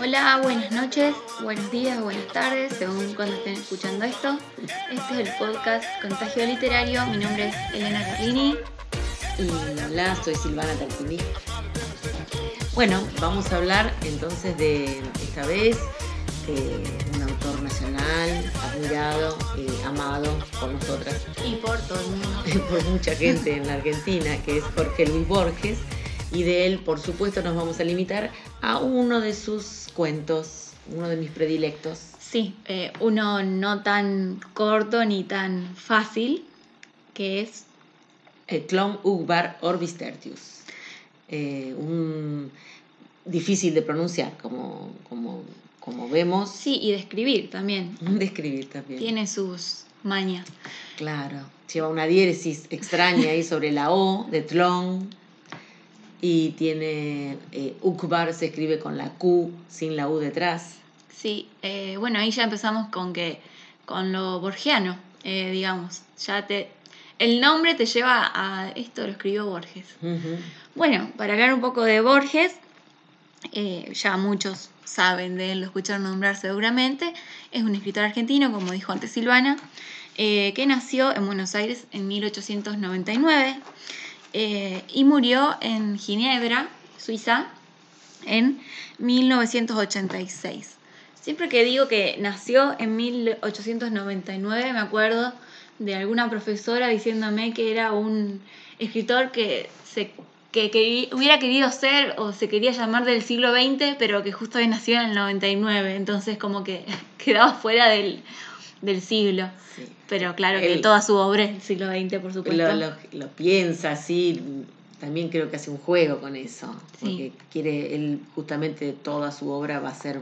Hola, buenas noches, buenos días, buenas tardes, según cuando estén escuchando esto. Este es el podcast Contagio Literario. Mi nombre es Elena Carlini. Y hola, soy Silvana Tarquini. Bueno, vamos a hablar entonces de esta vez eh, nacional, admirado, eh, amado por nosotras, Y por todo el mundo. por mucha gente en la Argentina, que es Jorge Luis Borges. Y de él, por supuesto, nos vamos a limitar a uno de sus cuentos, uno de mis predilectos. Sí, eh, uno no tan corto ni tan fácil, que es El Clon Ugbar Orbis Tertius. Eh, un difícil de pronunciar, como, como, como vemos. sí y de escribir también. De escribir también. Tiene sus mañas. Claro, lleva una diéresis extraña ahí sobre la O de Tlon. Y tiene eh, Ukbar, se escribe con la Q sin la U detrás. Sí, eh, bueno, ahí ya empezamos con que con lo borgiano, eh, digamos. Ya te el nombre te lleva a esto lo escribió Borges. Bueno, para hablar un poco de Borges, eh, ya muchos saben de él, lo escucharon nombrar seguramente. Es un escritor argentino, como dijo antes Silvana, eh, que nació en Buenos Aires en 1899 eh, y murió en Ginebra, Suiza, en 1986. Siempre que digo que nació en 1899, me acuerdo de alguna profesora diciéndome que era un escritor que se que, querí- hubiera querido ser o se quería llamar del siglo XX, pero que justo había nacido en el 99, entonces como que quedaba fuera del, del siglo. Sí. Pero claro que El- toda su obra es del siglo XX, por supuesto. Lo, lo- lo piensa así, también creo que hace un juego con eso, porque Sí. quiere, él justamente toda su obra va a ser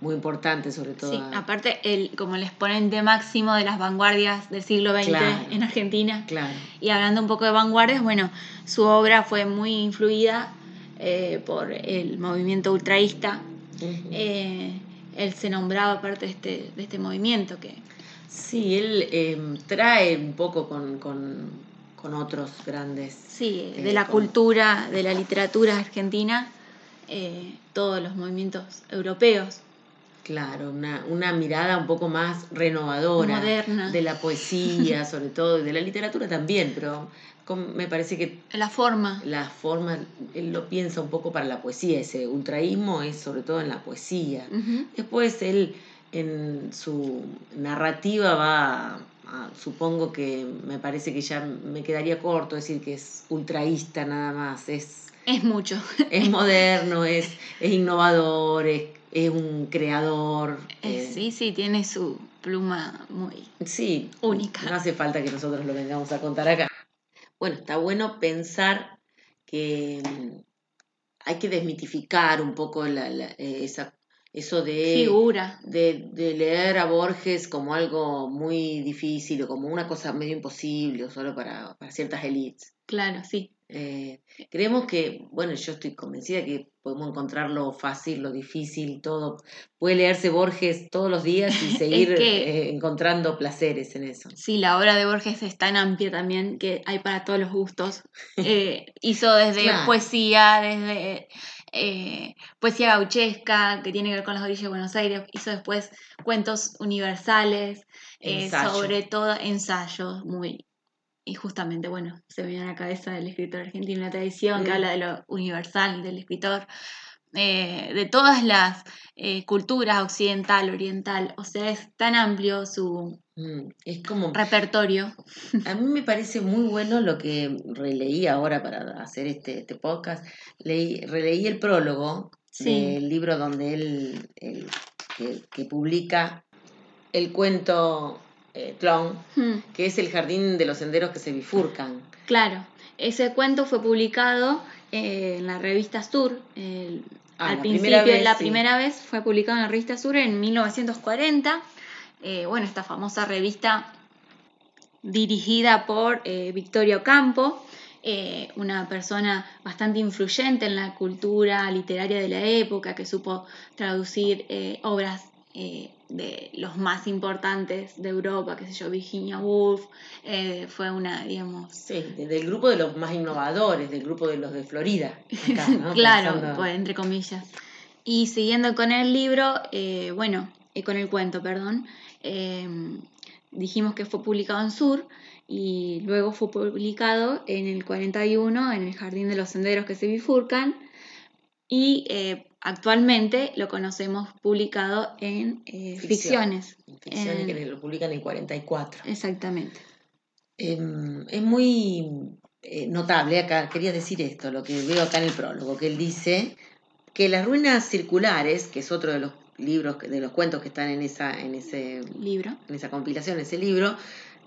muy importante, sobre todo. Sí, aparte, él como el exponente máximo de las vanguardias del siglo XX Claro. en Argentina. Claro, Y hablando un poco de vanguardias, bueno, su obra fue muy influida eh, por el movimiento ultraísta. Ujú. Eh, él se nombraba parte de este, de este movimiento que Sí, él eh, trae un poco con, con, con otros grandes. sí, Eh, de la con- cultura, de la literatura argentina, eh, todos los movimientos europeos. Claro, una, una mirada un poco más renovadora. Moderna. De la poesía, sobre todo, y de la literatura también, pero con- me parece que La forma, la forma, él lo piensa un poco para la poesía, ese ultraísmo es sobre todo en la poesía. Después él en su narrativa va, a- supongo que me parece que ya me quedaría corto decir que es ultraísta nada más, es, es mucho. es moderno, es, es innovador, es, es un creador. Eh, eh, sí, sí, tiene su pluma muy... Sí, Única. No hace falta que nosotros lo vengamos a contar acá. Bueno, está bueno pensar que mm, hay que desmitificar un poco la, la- eh, esa, eso de, Figura. de, de leer a Borges como algo muy difícil o como una cosa medio imposible o solo para, para ciertas élites. Claro, sí. Eh, creemos que, bueno, yo estoy convencida que podemos encontrar lo fácil, lo difícil, todo. Puede leerse Borges todos los días y seguir que- eh, encontrando placeres en eso. Sí, la obra de Borges es tan amplia también que hay para todos los gustos. Eh, hizo desde Claro. poesía, desde eh, poesía gauchesca, que tiene que ver con las orillas de Buenos Aires. Hizo después cuentos universales, sobre todo ensayos muy... Y justamente, bueno, se me viene a la cabeza del escritor argentino, una tradición que habla de lo universal del escritor, eh, de todas las eh, culturas, occidental, oriental. O sea, es tan amplio su Mm, Es como, repertorio. a mí me parece muy bueno lo que releí ahora para hacer este, este podcast. Leí, releí el prólogo Sí. del libro donde él, él- que, que publica el cuento eh, Hmm, que es el jardín de los senderos que se bifurcan. claro, ese cuento fue publicado eh, en la revista Sur. el- Ah, al la principio, primera vez, la sí. primera vez fue publicado en la revista Sur en 1940. Eh, bueno, esta famosa revista dirigida por eh, Victorio Campo, eh, una persona bastante influyente en la cultura literaria de la época, que supo traducir obras eh, de los más importantes de Europa, qué sé yo, Virginia Woolf, eh, fue una, digamos... Sí, de- del grupo de los más innovadores, del grupo de los de Florida. acá, ¿no? claro, Pensando- pues, entre comillas. Y siguiendo con el libro, eh, bueno, eh, con el cuento, perdón, dijimos que fue publicado en Sur y luego fue publicado en el 41 en el Jardín de los Senderos que se bifurcan y eh, actualmente lo conocemos publicado en eh, Ficción. ficciones. Ficciones en- que lo publican en 44. Exactamente. Em, es muy eh, notable acá, quería decir esto, lo que veo acá en el prólogo, que él dice que las ruinas circulares, que es otro de los libros, de los cuentos que están en esa, en ese, Libro. en esa compilación, ese libro,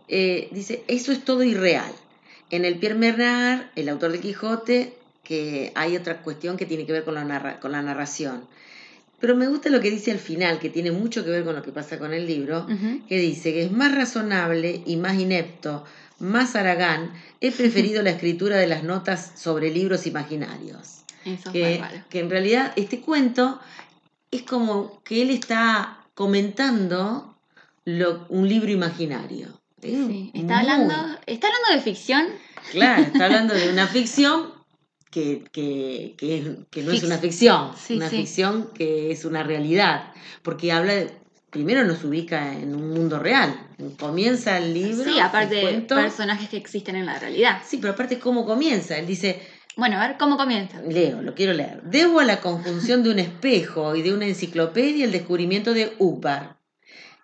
eh, dice, eso es todo irreal. En el Pierre Bernard, el autor de Quijote, que hay otra cuestión que tiene que ver con la, narra- con la narración. Pero me gusta lo que dice al final, que tiene mucho que ver con lo que pasa con el libro, que dice que es más razonable y más inepto, más aragán, he preferido la escritura de las notas sobre libros imaginarios. Eso es Que, bárbaro. que en realidad este cuento es como que él está comentando lo- un libro imaginario. Es Sí, Está, hablando, está hablando de ficción. Claro, está hablando de una ficción que, que, que, no es una ficción, Sí, una sí. ficción que es una realidad, porque habla, de- primero nos ubica en un mundo real, comienza el libro, Sí, aparte de personajes que existen en la realidad. sí, pero aparte cómo comienza, él dice, Bueno, a ver cómo comienza. leo, lo quiero leer, debo a la conjunción de un espejo y de una enciclopedia el descubrimiento de Ubar.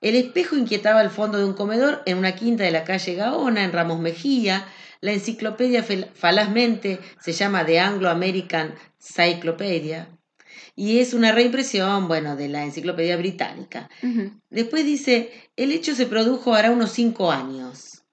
El espejo inquietaba el fondo de un comedor en una quinta de la calle Gaona, en Ramos Mejía. La enciclopedia falazmente se llama The Anglo-American Cyclopedia y es una reimpresión, bueno, de la enciclopedia británica. Después dice, el hecho se produjo hará unos cinco años.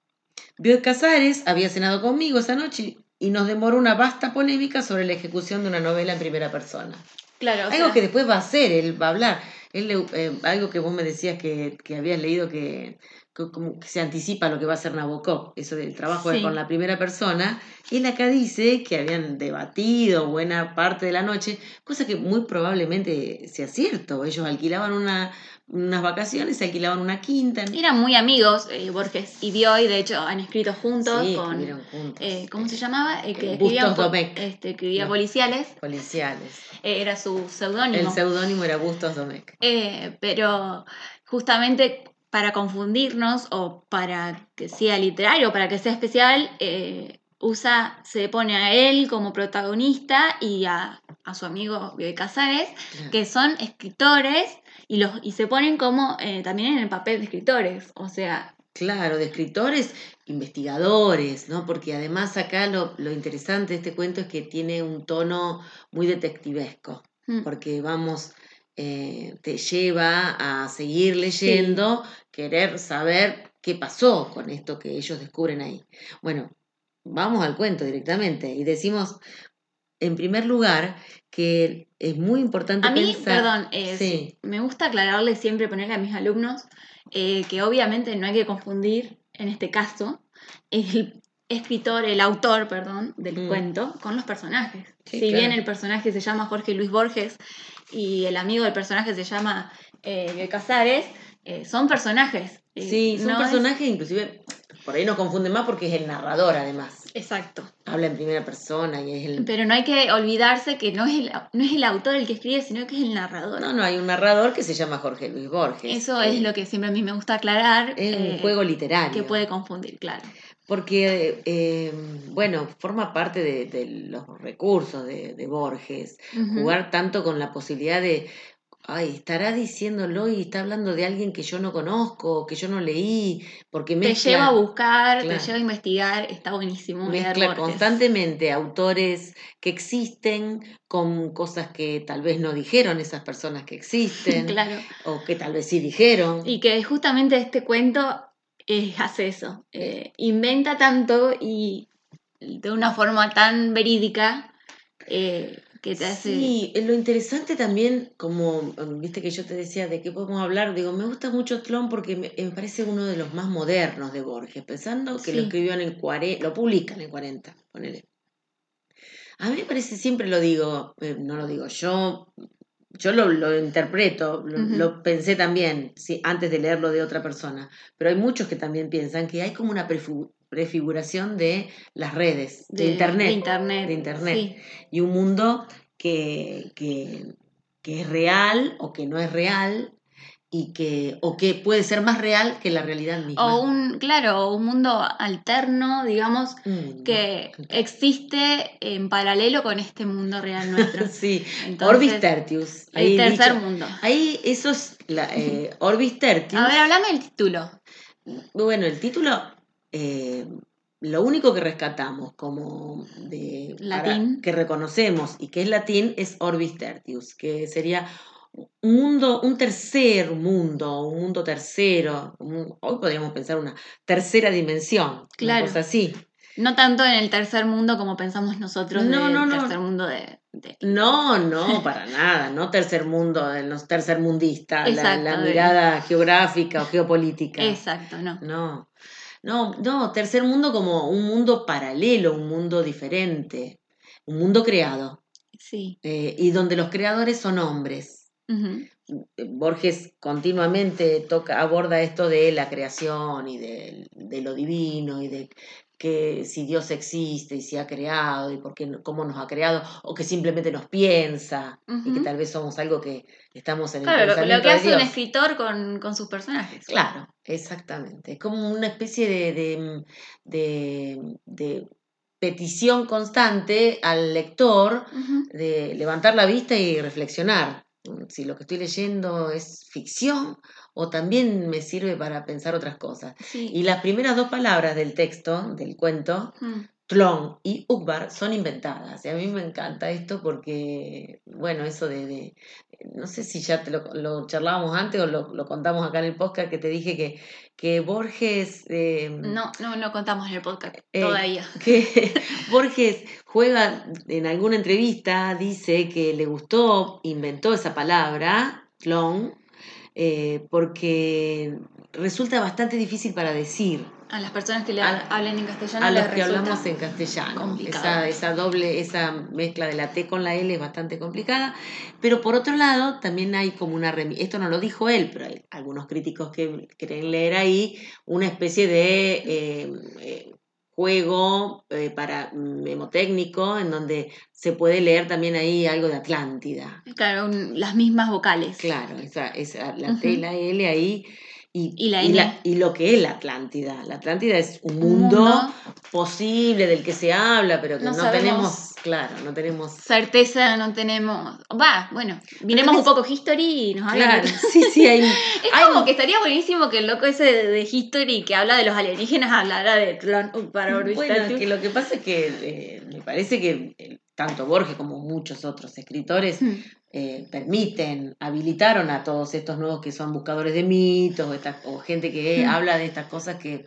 Bioy Casares había cenado conmigo esa noche y nos demoró una vasta polémica sobre la ejecución de una novela en primera persona. Claro, o algo sea, que después va a hacer, él va a hablar. Él, le- eh, algo que vos me decías que, que habías leído que, que como que se anticipa lo que va a hacer Nabokov, eso del trabajo Sí. con la primera persona. Él acá dice que habían debatido buena parte de la noche, cosa que muy probablemente sea cierto. Ellos alquilaban una, unas vacaciones, alquilaban una quinta. eran muy amigos, eh, Borges y Bioy, de hecho han escrito juntos Sí, con... juntos. eh, ¿Cómo se llamaba? El que Eh, escribía, Domecq. este, escribía No. policiales, Policiales. eh, era su seudónimo. El seudónimo era Bustos Domecq. Eh, pero justamente para confundirnos o para que sea literario, para que sea especial, eh, usa, se pone a él como protagonista y a, a su amigo Bioy Casares, que son escritores y, los, y se ponen como eh, también en el papel de escritores. O sea, Claro, de escritores, investigadores, ¿no? Porque además acá lo, lo interesante de este cuento es que tiene un tono muy detectivesco, mm, porque vamos, eh, te lleva a seguir leyendo, querer saber qué pasó con esto que ellos descubren ahí. Bueno, vamos al cuento directamente y decimos, en primer lugar, que es muy importante a mí, pensar... perdón, eh, Sí. me gusta aclararle siempre, ponerle a mis alumnos, eh, que obviamente no hay que confundir, en este caso, el escritor, el autor, perdón, del Mm. cuento con los personajes. Sí, si claro. bien el personaje se llama Jorge Luis Borges y el amigo del personaje se llama eh, Casares, eh, son personajes. eh, Sí, son no es- personajes, inclusive, por ahí nos confunden más porque es el narrador además. Exacto. Habla en primera persona y es el... Pero no hay que olvidarse que no es, el, no es el autor el que escribe, sino que es el narrador. No, no, hay un narrador que se llama Jorge Luis Borges. Eso es lo que siempre a mí me gusta aclarar. Es un eh, juego literario. que puede confundir, claro. Porque, eh, bueno, forma parte de, de los recursos de, de Borges. Jugar tanto con la posibilidad de, ay, estará diciéndolo y está hablando de alguien que yo no conozco, que yo no leí, porque te mezcla, lleva a buscar, claro. te lleva a investigar, está buenísimo. mezcla constantemente autores que existen con cosas que tal vez no dijeron esas personas que existen, Claro. o que tal vez sí dijeron. Y que justamente este cuento eh, hace eso. eh, inventa tanto y de una forma tan verídica eh, que te hace. Sí, eh, lo interesante también, como mm, viste que yo te decía de qué podemos hablar, digo, me gusta mucho Tlón porque me, me parece uno de los más modernos de Borges, pensando que lo escribió en el 40, lo publican en el 40, ponele. A mí me parece, siempre lo digo, eh, no lo digo yo, yo lo, lo interpreto, lo, pensé también, sí, antes de leerlo de otra persona, pero hay muchos que también piensan que hay como una prefiguración de las redes, de, internet, De internet. de internet. sí. y un mundo que, que, que es real o que no es real y que o que puede ser más real que la realidad misma. O un, claro, un mundo alterno, digamos, Mm, que existe en paralelo con este mundo real nuestro. sí, Entonces, Orbis Tertius. El tercer dicho- mundo. Ahí eso es la, eh, Orbis Tertius. A ver, hablame del título. Bueno, el título, eh, lo único que rescatamos como de para- Latín. que reconocemos y que es latín es Orbis Tertius, que sería un mundo, un tercer mundo, un mundo tercero. un- hoy podríamos pensar una tercera dimensión, Claro. una cosa así. No tanto en el tercer mundo como pensamos nosotros No, del no, no. tercer mundo de, de- No, no, para nada, no tercer mundo, el no tercermundista, la, la mirada geográfica o geopolítica. Exacto, no. No, no, no, tercer mundo como un mundo paralelo, un mundo diferente, un mundo creado, Sí. eh, y donde los creadores son hombres. Borges continuamente toca, aborda esto de la creación y de, de lo divino y de que si Dios existe y si ha creado y por qué, cómo nos ha creado, o que simplemente nos piensa y que tal vez somos algo que estamos en el Claro, lo, que de hace un escritor con, con sus personajes. Claro, exactamente. Es como una especie de, de, de- de petición constante al lector de levantar la vista y reflexionar. Si lo que estoy leyendo es ficción o también me sirve para pensar otras cosas. Sí. Y las primeras dos palabras del texto, del cuento, Mm. Tlon y Ukbar son inventadas. Y a mí me encanta esto porque, bueno, eso de, de- no sé si ya te lo, lo charlábamos antes o lo, lo contamos acá en el podcast que te dije que, que Borges... eh, No, no, no contamos en el podcast Eh, todavía. que Borges juega en alguna entrevista, dice que le gustó, inventó esa palabra, clon, eh, porque resulta bastante difícil para decir A las personas que le a- hablen en castellano a los que hablamos en castellano. complicado. Esa, esa doble, esa mezcla de la T con la L es bastante complicada, pero por otro lado también hay como una remi- esto no lo dijo él, pero hay algunos críticos que creen leer ahí una especie de eh, eh, juego eh, para memotécnico en donde se puede leer también ahí algo de Atlántida. Claro, un- las mismas vocales. Claro, esa, esa, la Ujú. T y la L ahí. Y, Y la N. y lo que es la Atlántida. La Atlántida es un Un mundo, mundo. Posible del que se habla, pero que No tenemos, claro, no tenemos. Certeza no tenemos. Va, bueno, miremos un poco History y nos hablan Claro, de- sí, sí, hay. Es hay- como que estaría buenísimo que el loco ese de, de History que habla de los alienígenas hablara de Tlon uh, para Bueno, que lo que pasa es que eh, me parece que eh, tanto Borges como muchos otros escritores Mm. eh, permiten, habilitaron a todos estos nuevos que son buscadores de mitos o, esta- o gente que Mm. habla de estas cosas que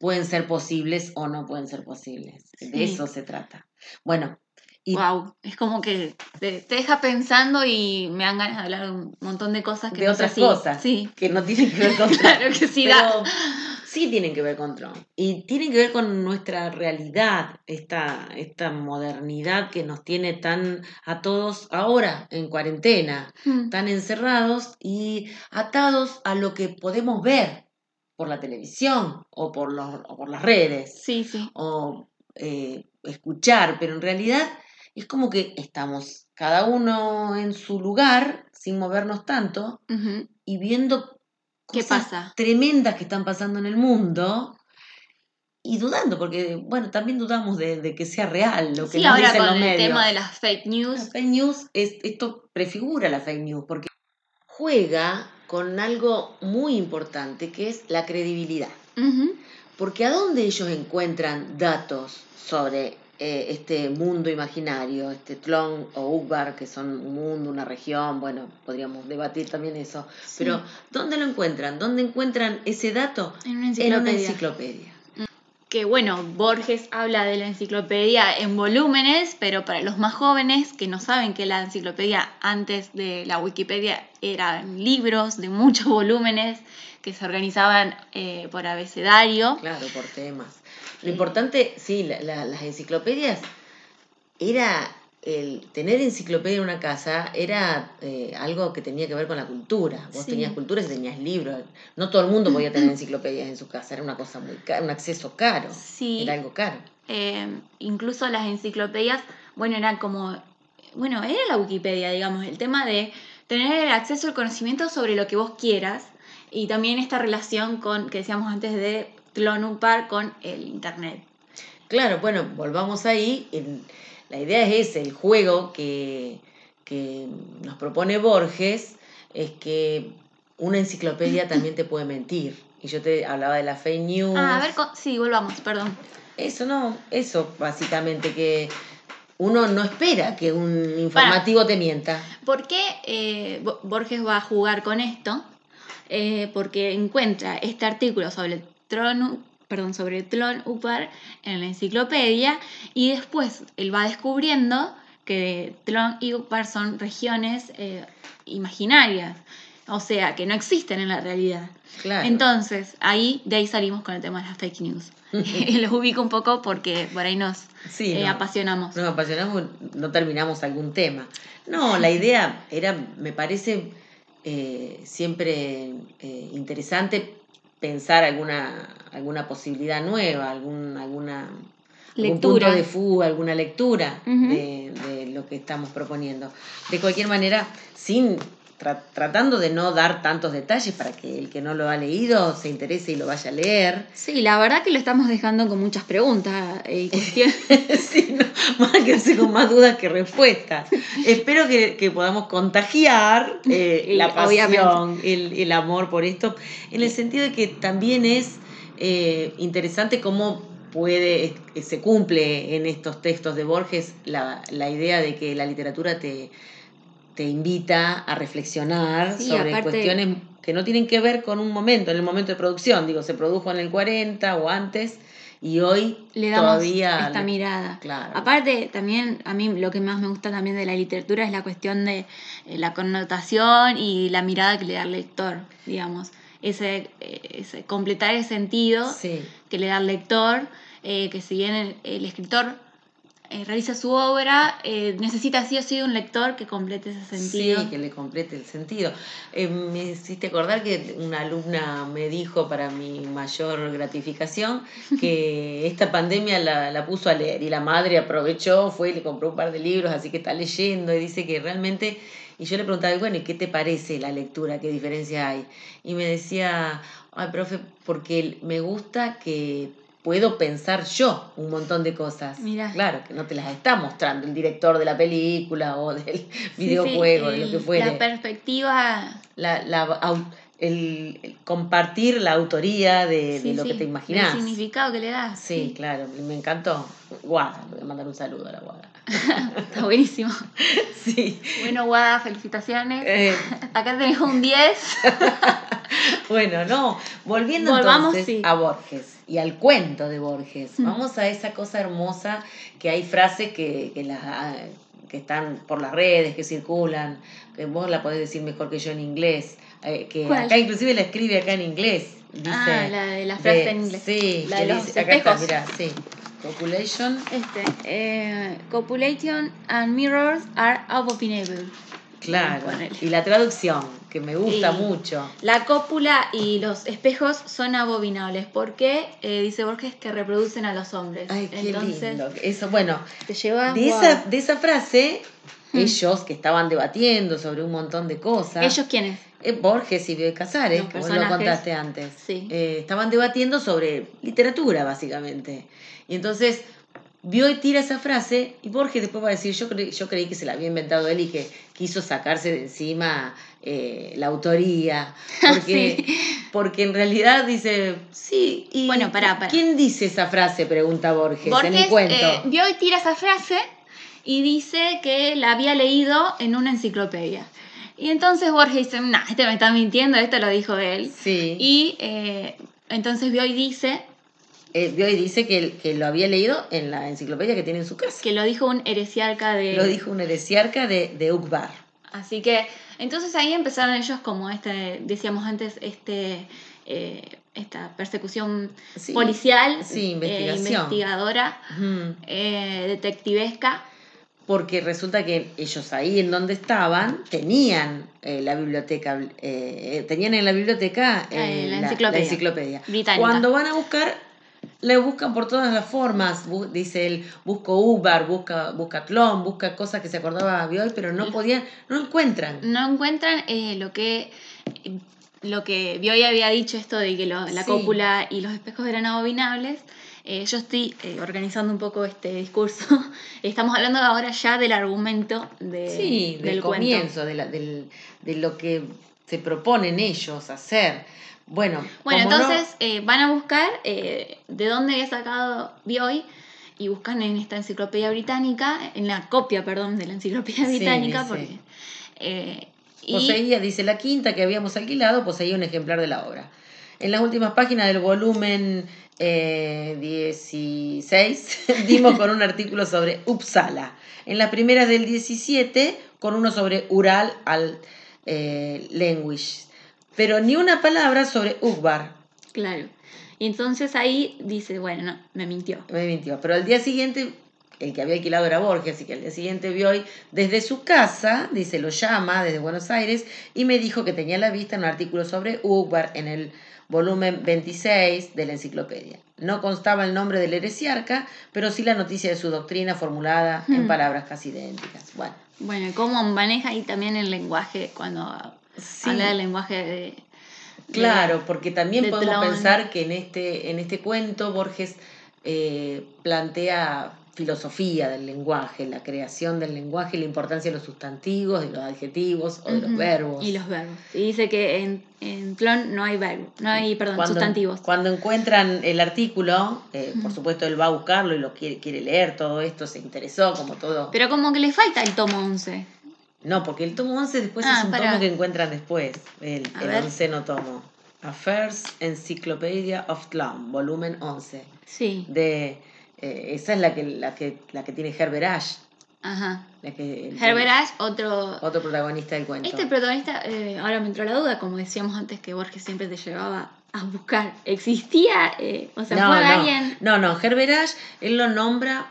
pueden ser posibles o no pueden ser posibles. Sí. De eso se trata. Bueno, y Wow, es como que te, te deja pensando y me dan ganas de hablar de un montón de cosas que de no otras cosas Sí, que no tienen que ver con claro que sí. Pero sí tienen que ver con Trump. Y tienen que ver con nuestra realidad, esta, esta modernidad que nos tiene tan a todos ahora en cuarentena, Mm. tan encerrados y atados a lo que podemos ver por la televisión o por, los, o por las redes Sí, sí. o eh, escuchar, pero en realidad es como que estamos cada uno en su lugar sin movernos tanto y viendo ¿Qué cosas pasa? tremendas que están pasando en el mundo y dudando, porque bueno, también dudamos de, de que sea real lo que Sí, nos ahora dicen con los el medios. tema de las fake news. Las fake news, es, esto prefigura la fake news, porque juega con algo muy importante que es la credibilidad. Porque ¿a dónde ellos encuentran datos sobre eh, este mundo imaginario, este Tlon o Ukbar, que son un mundo, una región? Bueno, podríamos debatir también eso. Pero ¿dónde lo encuentran? ¿Dónde encuentran ese dato? En una En enciclopedia. una enciclopedia. Que bueno, Borges habla de la enciclopedia en volúmenes, pero para los más jóvenes que no saben que la enciclopedia antes de la Wikipedia eran libros de muchos volúmenes que se organizaban eh, por abecedario. Claro, por temas. Lo importante, sí, la- la- las enciclopedias era el tener enciclopedia en una casa era eh, algo que tenía que ver con la cultura. Vos Sí. tenías culturas y tenías libros. No todo el mundo podía tener enciclopedias en su casa. Era una cosa muy cara, un acceso caro. Sí. Era algo caro. Eh, incluso las enciclopedias, bueno, eran como, bueno, era la Wikipedia, digamos, el tema de tener el acceso al conocimiento sobre lo que vos quieras y también esta relación con, que decíamos antes de Tlonupar con el Internet. Claro, bueno, volvamos ahí. La idea es ese, el juego que, que nos propone Borges es que una enciclopedia también te puede mentir. Y yo te hablaba de la fake news. Ah, a ver, sí, volvamos, perdón. Eso no, eso básicamente, que uno no espera que un informativo te mienta. ¿Por qué eh, Bo- Borges va a jugar con esto? Eh, porque encuentra este artículo sobre Tron, perdón, sobre Tlon Upar en la enciclopedia y después él va descubriendo que Tlon y Upar son regiones eh, imaginarias, o sea, que no existen en la realidad. Claro. Entonces, ahí de ahí salimos con el tema de las fake news. Los ubico un poco porque por ahí nos Sí, eh, no. apasionamos. nos apasionamos, no terminamos algún tema. No, la idea era, me parece eh, siempre interesante pensar alguna, alguna posibilidad nueva, algún, alguna algún Lectura. punto de fuga, alguna lectura de, de lo que estamos proponiendo. De cualquier manera, sin tra- tratando de no dar tantos detalles para que el que no lo ha leído se interese y lo vaya a leer. Sí, la verdad que lo estamos dejando con muchas preguntas y cuestiones. Sí, no, más que con más dudas que respuestas. Espero que, que podamos contagiar eh, Y, la pasión, el, el amor por esto, en el sentido de que también es eh, interesante cómo puede, eh, se cumple en estos textos de Borges la, la idea de que la literatura te, te invita a reflexionar Sí, sobre aparte- cuestiones que no tienen que ver con un momento, en el momento de producción. Digo, se produjo en el 40 o antes y hoy Le damos todavía esta le- mirada. Claro. Aparte, también a mí lo que más me gusta también de la literatura es la cuestión de eh, la connotación y la mirada que le da al lector, digamos. Ese, eh, ese completar el sentido Sí, que le da al lector, eh, que si bien el, el escritor eh, realiza su obra, eh, necesita sí o sí un lector que complete ese sentido. sí, que le complete el sentido. Eh, me hiciste acordar que una alumna me dijo para mi mayor gratificación que esta pandemia la, la puso a leer y la madre aprovechó, fue y le compró un par de libros, así que está leyendo y dice que realmente... Y yo le preguntaba, bueno, ¿y qué te parece la lectura? ¿Qué diferencia hay? Y me decía, ay, profe, porque me gusta que puedo pensar yo un montón de cosas. Mirá. Claro, que no te las está mostrando el director de la película o del Sí, sí, videojuego, de lo el- que fuere. La perspectiva La, la el, el compartir la autoría de, lo que te imaginas. significado que le das. Sí, claro, me encantó. Guada, le voy a mandar un saludo a la Guada. Está buenísimo. Sí. Bueno, Guada, felicitaciones. Eh, Acá tenés un 10. bueno, no, volviendo Volvamos, entonces a Borges y al cuento de Borges. Mm. Vamos a esa cosa hermosa que hay frases que, que, las- que están por las redes, que circulan, que vos la podés decir mejor que yo en inglés, eh, que ¿Cuál? acá inclusive la escribe acá en inglés. Dice, ah, la de la frase de- en inglés. Sí, La que de los dice- acá está, mirá, sí. Population, Este, eh, copulation and mirrors are abominable. Claro. Ponele. Y la traducción, que me gusta Y- mucho. La cópula y los espejos son abominables porque, eh, dice Borges, que reproducen a los hombres. Ay, qué Entonces, lindo. Eso, bueno, te lleva... De wow. esa, de esa frase, Hmm. ellos que estaban debatiendo sobre un montón de cosas, ¿Ellos quiénes? eh, Borges y Bioy Casares, que vos lo contaste antes, Sí. eh, estaban debatiendo sobre literatura, básicamente. Y entonces, Bioy tira esa frase y Borges después va a decir, yo, cre- yo creí que se la había inventado él y que quiso sacarse de encima eh, la autoría, porque, porque en realidad dice, sí, y Bueno, pará, pará. ¿quién dice esa frase? Pregunta Borges, en Borges el cuento. eh, vio y tira esa frase y dice que la había leído en una enciclopedia. Y entonces Borges dice, nah, este me está mintiendo, esto lo dijo él. sí. Y eh, entonces vio y dice Eh, dice que, que lo había leído en la enciclopedia que tiene en su casa. que lo dijo un heresiarca de... Lo dijo un heresiarca de, de Ukbar. Así que, entonces ahí empezaron ellos como este, decíamos antes, este, eh, esta persecución Sí, policial, sí, eh, investigadora, eh, detectivesca. porque resulta que ellos ahí en donde estaban tenían eh, la biblioteca, tenían en la biblioteca la enciclopedia. enciclopedia. Británica. Cuando van a buscar, le buscan por todas las formas. Bu- dice él, busco Uber, busca, busca clon, busca cosas que se acordaba Bioy, pero no podían, no encuentran. No encuentran eh, lo que lo que Bioy había dicho esto de que lo- la Sí. cópula y los espejos eran abominables. Eh, yo estoy eh, organizando un poco este discurso. Estamos hablando ahora ya del argumento de, Sí, del, del comienzo, de, la- del- de lo que se proponen ellos hacer. Bueno, Bueno, no- entonces eh, van a buscar eh, de dónde había sacado Bioy y buscan en esta enciclopedia británica, en la copia, perdón, de la enciclopedia británica, sí. porque... eh, y, Poseía, dice la quinta que habíamos alquilado, poseía un ejemplar de la obra. En las últimas páginas del volumen eh, 16 dimos con un artículo sobre Uppsala. En las primeras del 17 con uno sobre Ural al eh, Language. Pero ni una palabra sobre Ugbar. claro. Y entonces ahí dice, bueno, no, me mintió. Me mintió. Pero al día siguiente, el que había alquilado era Borges, así que al día siguiente vio hoy desde su casa, dice, lo llama desde Buenos Aires, y me dijo que tenía la vista un artículo sobre Ugbar en el volumen 26 de la enciclopedia. No constaba el nombre del heresiarca, pero sí la noticia de su doctrina formulada en palabras casi idénticas. Bueno, Bueno, y cómo maneja ahí también el lenguaje, cuando Sí. habla del lenguaje de... Claro, porque también de podemos pensar que en este, en este cuento Borges eh, plantea filosofía del lenguaje, la creación del lenguaje y la importancia de los sustantivos, de los adjetivos o de los verbos. Y los verbos. Y dice que en, en clon no hay verbo, no hay, perdón, cuando, sustantivos. Cuando encuentran el artículo, eh, por supuesto él va a buscarlo y lo quiere, quiere leer, todo esto se interesó, como todo. Pero como que le falta el tomo 11. No, porque el tomo 11 después Ah, es un tomo que encuentran después, el, el onceno tomo. Affairs Encyclopedia of Clown, volumen 11. Sí, de eh, esa es la que la que la que tiene Herbert Ash ajá. la que Herbert Ash, otro... otro protagonista del cuento Este protagonista, eh, ahora me entró la duda, como decíamos antes que Borges siempre te llevaba a buscar. ¿Existía? Eh, o sea, no, ¿fue no, alguien? no no Herbert Ash él lo nombra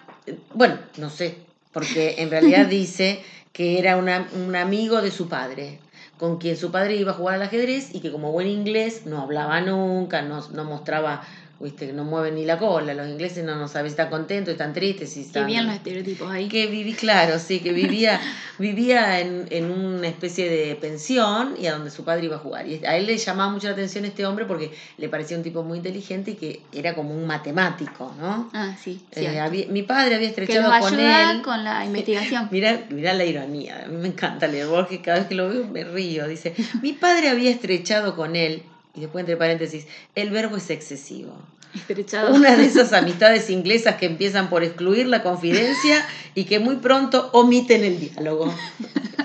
bueno no sé porque en realidad dice que era un amigo de su padre con quien su padre iba a jugar al ajedrez y que como buen inglés no hablaba nunca no, no mostraba viste que no mueven ni la cola los ingleses no, no saben si están contentos están tristes si Que están bien los estereotipos ahí. que viví, claro, sí, que vivía, vivía en, en una especie de pensión y a donde su padre iba a jugar. Y a él le llamaba mucho la atención este hombre porque le parecía un tipo muy inteligente y que era como un matemático, ¿no? Ah, sí. Eh, había- mi padre había que estrechado nos con él. con la investigación. Mirá, mirá la ironía, a mí me encanta leer Borges, cada vez que lo veo me río. Dice, mi padre había estrechado con él, y después entre paréntesis, el verbo es excesivo. Estrechado. Una de esas amistades inglesas que empiezan por excluir la confidencia y que muy pronto omiten el diálogo.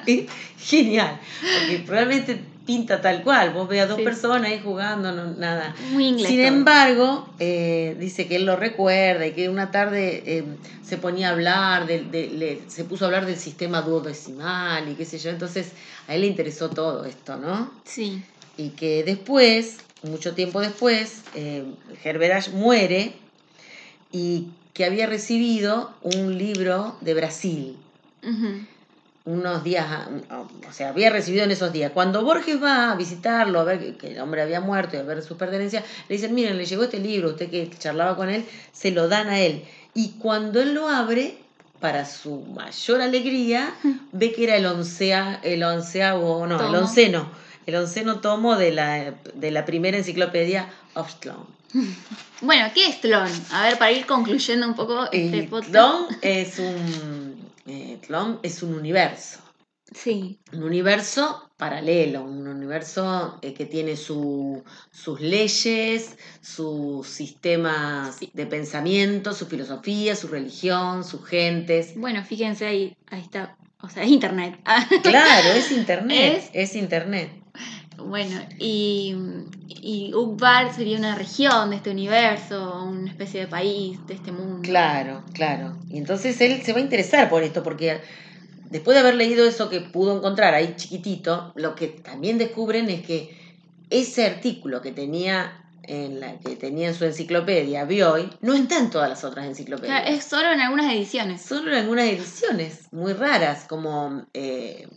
Genial, porque realmente pinta tal cual. Vos ve a dos Sí. personas ahí jugando, no, nada. Muy inglés. Sin embargo, eh, dice que él lo recuerda y que una tarde eh, se ponía a hablar, del- de, le- se puso a hablar del sistema duodecimal y qué sé yo. Entonces a él le interesó todo esto, ¿no? Sí. Y que después, mucho tiempo después, eh, muere y que había recibido un libro de Brasil unos días, o sea, había recibido en esos días. Cuando Borges va a visitarlo, a ver que- el hombre había muerto y a ver sus pertenencias, le dicen, miren, le llegó este libro, usted que charlaba con él, se lo dan a él. Y cuando él lo abre, para su mayor alegría, ve que era el, oncea, el onceavo, no, el onceno, el onceno tomo de la, de la primera enciclopedia Offstrom. Bueno, ¿qué es Tlon? A ver, para ir concluyendo un poco este Y podcast. Tlon es un, eh, Tlon es un universo. Sí. un universo paralelo, un universo eh, que tiene su- sus leyes, sus sistemas Sí. de pensamiento, su filosofía, su religión, sus gentes. Bueno, fíjense ahí, ahí está. O sea, es internet. Claro, es internet, Es- es, internet. Bueno, y, y Ukbar sería una región de este universo, una especie de país de este mundo. Claro, claro. Y entonces él se va a interesar por esto, porque después de haber leído eso que pudo encontrar ahí chiquitito, lo que también descubren es que ese artículo que tenía en la que tenía en su enciclopedia Bioy no está en todas las otras enciclopedias. es solo en algunas ediciones. Solo en algunas ediciones muy raras, como, eh,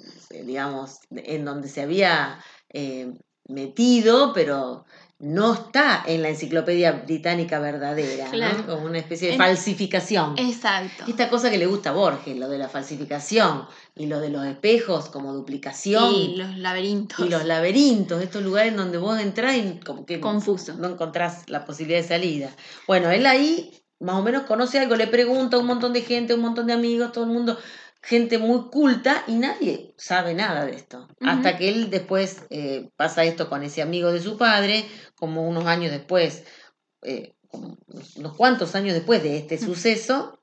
digamos, en donde se había eh, metido, pero no está en la enciclopedia británica verdadera, como una especie de falsificación. Exacto. Esta cosa que le gusta a Borges, lo de la falsificación y lo de los espejos como duplicación Y los laberintos. y los laberintos, estos lugares donde vos entrás y como que Confuso. no encontrás la posibilidad de salida. Bueno, él ahí más o menos conoce algo, le pregunta a un montón de gente, un montón de amigos, todo el mundo, gente muy culta y nadie sabe nada de esto. Hasta que él después eh, pasa esto con ese amigo de su padre, como unos años después, eh, unos cuantos años después de este suceso,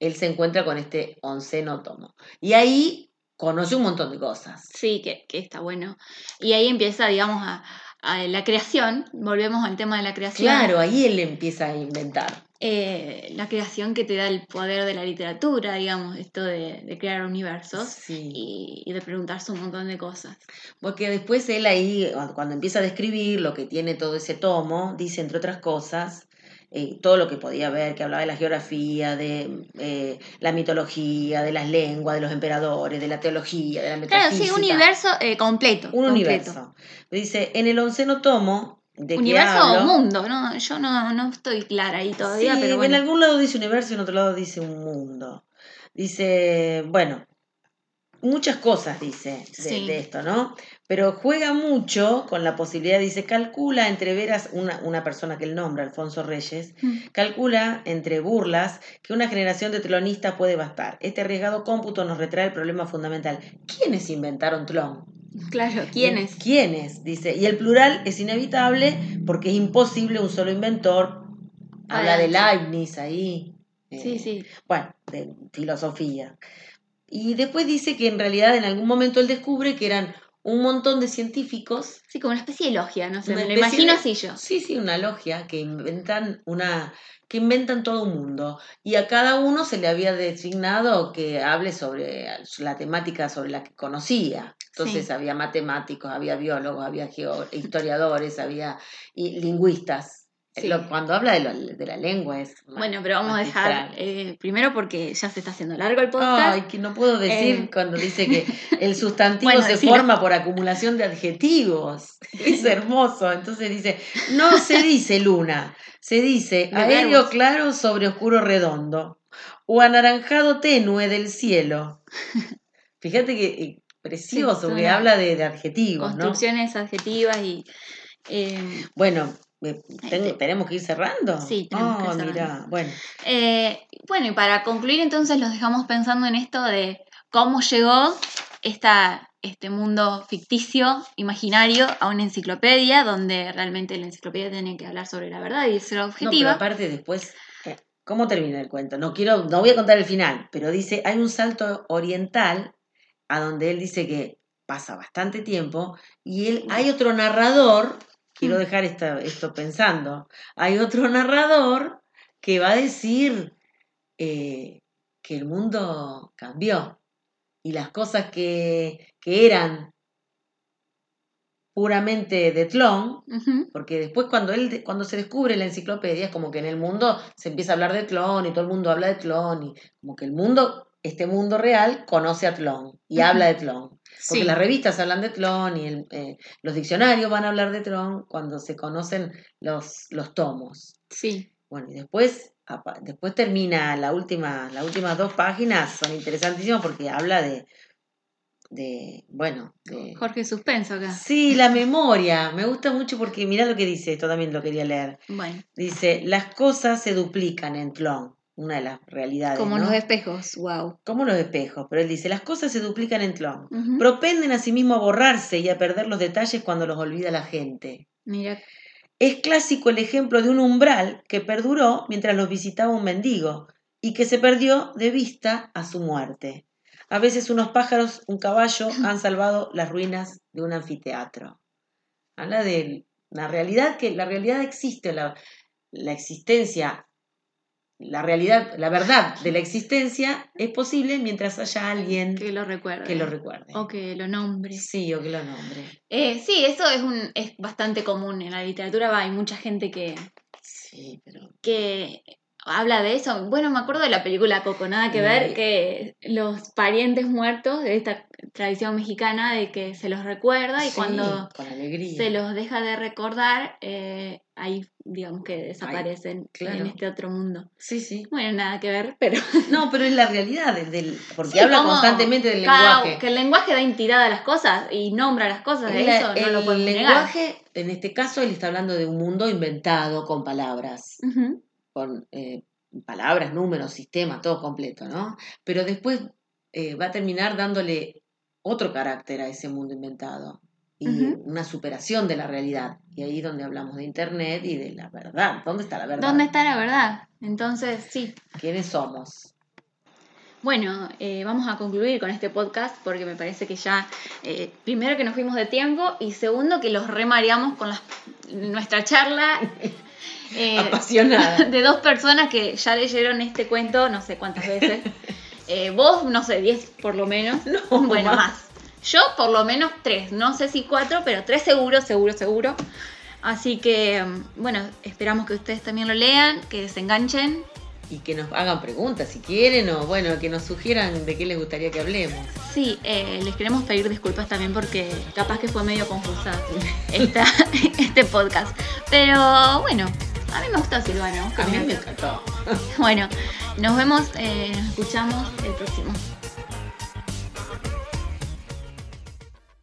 él se encuentra con este onceno tomo. Y ahí conoce un montón de cosas. Sí, que, que está bueno. Y ahí empieza, digamos, a, a la creación. Volvemos al tema de la creación. Claro, ahí él empieza a inventar. Eh, la creación que te da el poder de la literatura, digamos, esto de, de crear universos Sí. y, y de preguntarse un montón de cosas. Porque después él ahí, cuando empieza a describir lo que tiene todo ese tomo, dice, entre otras cosas, eh, todo lo que podía ver, que hablaba de la geografía, de eh, la mitología, de las lenguas, de los emperadores, de la teología, de la Claro, metafísica. sí, un universo eh, completo. Un completo. universo. Dice, en el onceno tomo, ¿de Universo o mundo, ¿no? Yo no, no estoy clara ahí todavía, Sí, pero bueno. en algún lado dice universo y en otro lado dice un mundo. Dice, bueno, muchas cosas dice de, Sí. de esto, ¿no? Pero juega mucho con la posibilidad, dice, calcula entre veras, una, una persona que él nombra, Alfonso Reyes, Mm. calcula entre burlas que una generación de tlonistas puede bastar. Este arriesgado cómputo nos retrae el problema fundamental. ¿Quiénes inventaron tlon? Claro, ¿quiénes? ¿Quiénes? Dice, y el plural es inevitable porque es imposible un solo inventor. Habla de. Leibniz ahí. eh, Sí, sí. Bueno, de filosofía. Y después dice que en realidad en algún momento él descubre que eran un montón de científicos. Sí, como una especie de logia, no sé, me lo imagino de- así yo. Sí, sí, una logia que inventan una que inventan todo un mundo y a cada uno se le había designado que hable sobre la temática sobre la que conocía. Entonces Sí. había matemáticos, había biólogos, había historiadores, había y lingüistas. Sí. Lo- cuando habla de, lo- de la lengua es Bueno, pero vamos a dejar, eh, primero porque ya se está haciendo largo el podcast. Ay, que no puedo decir Eh. cuando dice que el sustantivo Bueno, se decilo. forma por acumulación de adjetivos. Es hermoso. Entonces dice, no se dice luna, se dice aéreo claro sobre oscuro redondo o anaranjado tenue del cielo. Fíjate que eh, precioso, son que habla de, de adjetivos, ¿no? Construcciones adjetivas y... eh, Bueno, tenemos que ir cerrando. Sí, tenemos que ir Ah, cerrando. mirá, bueno. eh, bueno, y para concluir entonces los dejamos pensando en esto de cómo llegó esta, este mundo ficticio, imaginario, a una enciclopedia, donde realmente la enciclopedia tiene que hablar sobre la verdad y ser No, pero objetiva. aparte después, eh, ¿cómo termina el cuento? No quiero, no voy a contar el final, pero dice, hay un salto oriental a donde él dice que pasa bastante tiempo y él, hay otro narrador, quiero Mm. dejar esta- esto pensando, hay otro narrador que va a decir eh, que el mundo cambió y las cosas que, que eran puramente de Tlón, porque después cuando él cuando se descubre la enciclopedia es como que en el mundo se empieza a hablar de Tlón y todo el mundo habla de Tlón y como que el mundo este mundo real conoce a Tlón y habla de Tlón porque sí. las revistas hablan de Tlón y el, eh, los diccionarios van a hablar de Tlón cuando se conocen los, los tomos Sí, bueno y después después termina la última las últimas dos páginas son interesantísimas porque habla de de bueno de, Jorge Suspenso acá. Sí, la memoria. Me gusta mucho porque mirá lo que dice, esto también lo quería leer. Bueno, Dice, las cosas se duplican en Tlón, una de las realidades. como ¿no? los espejos, wow. Como los espejos, pero él dice, las cosas se duplican en. Ujú. Propenden a sí mismo a borrarse y a perder los detalles cuando los olvida la gente. Mira, Es clásico el ejemplo de un umbral que perduró mientras los visitaba un mendigo y que se perdió de vista a su muerte. A veces unos pájaros, un caballo, han salvado las ruinas de un anfiteatro. Habla de la realidad que la realidad existe, la, la existencia la realidad, la verdad de la existencia es posible mientras haya alguien Que lo recuerde. que lo recuerde. O que lo nombre. Sí, o que lo nombre. Eh, sí, eso es, un, es bastante común en la literatura. Va, hay mucha gente que, Sí, pero que habla de eso. Bueno, me acuerdo de la película Coco, nada que ver, que los parientes muertos de esta tradición mexicana de que se los recuerda y sí, cuando se los deja de recordar, eh, ahí digamos que desaparecen claro. en este otro mundo. Sí, sí. Bueno, nada que ver, pero... No, pero es la realidad del, del- porque Sí, habla constantemente del cada- lenguaje. Que el lenguaje da entidad a las cosas y nombra las cosas, de eso no lo el negar. lenguaje, en este caso, él está hablando de un mundo inventado con palabras, con eh, palabras, números, sistemas, todo completo, ¿no? Pero después eh, va a terminar dándole otro carácter a ese mundo inventado y una superación de la realidad. Y ahí es donde hablamos de Internet y de la verdad. ¿Dónde está la verdad? ¿Dónde está la verdad? Entonces, sí. ¿Quiénes somos? Bueno, eh, vamos a concluir con este podcast porque me parece que ya, eh, primero que nos fuimos de tiempo y segundo que los remareamos con las- nuestra charla eh, Apasionada. de dos personas que ya leyeron este cuento no sé cuántas veces. Eh, vos, no sé, 10 por lo menos. No, bueno, más. Yo por lo menos 3, no sé si 4, pero 3 seguro, seguro, seguro. Así que, mm, bueno, esperamos que ustedes también lo lean, que se enganchen Y que nos hagan preguntas si quieren o bueno, que nos sugieran de qué les gustaría que hablemos. Sí, eh, les queremos pedir disculpas también porque capaz que fue medio confusa esta, este podcast. Pero bueno, a mí me gustó Silvana. ¿vos qué A mí me encantó. Bueno, nos vemos, eh, nos escuchamos el próximo.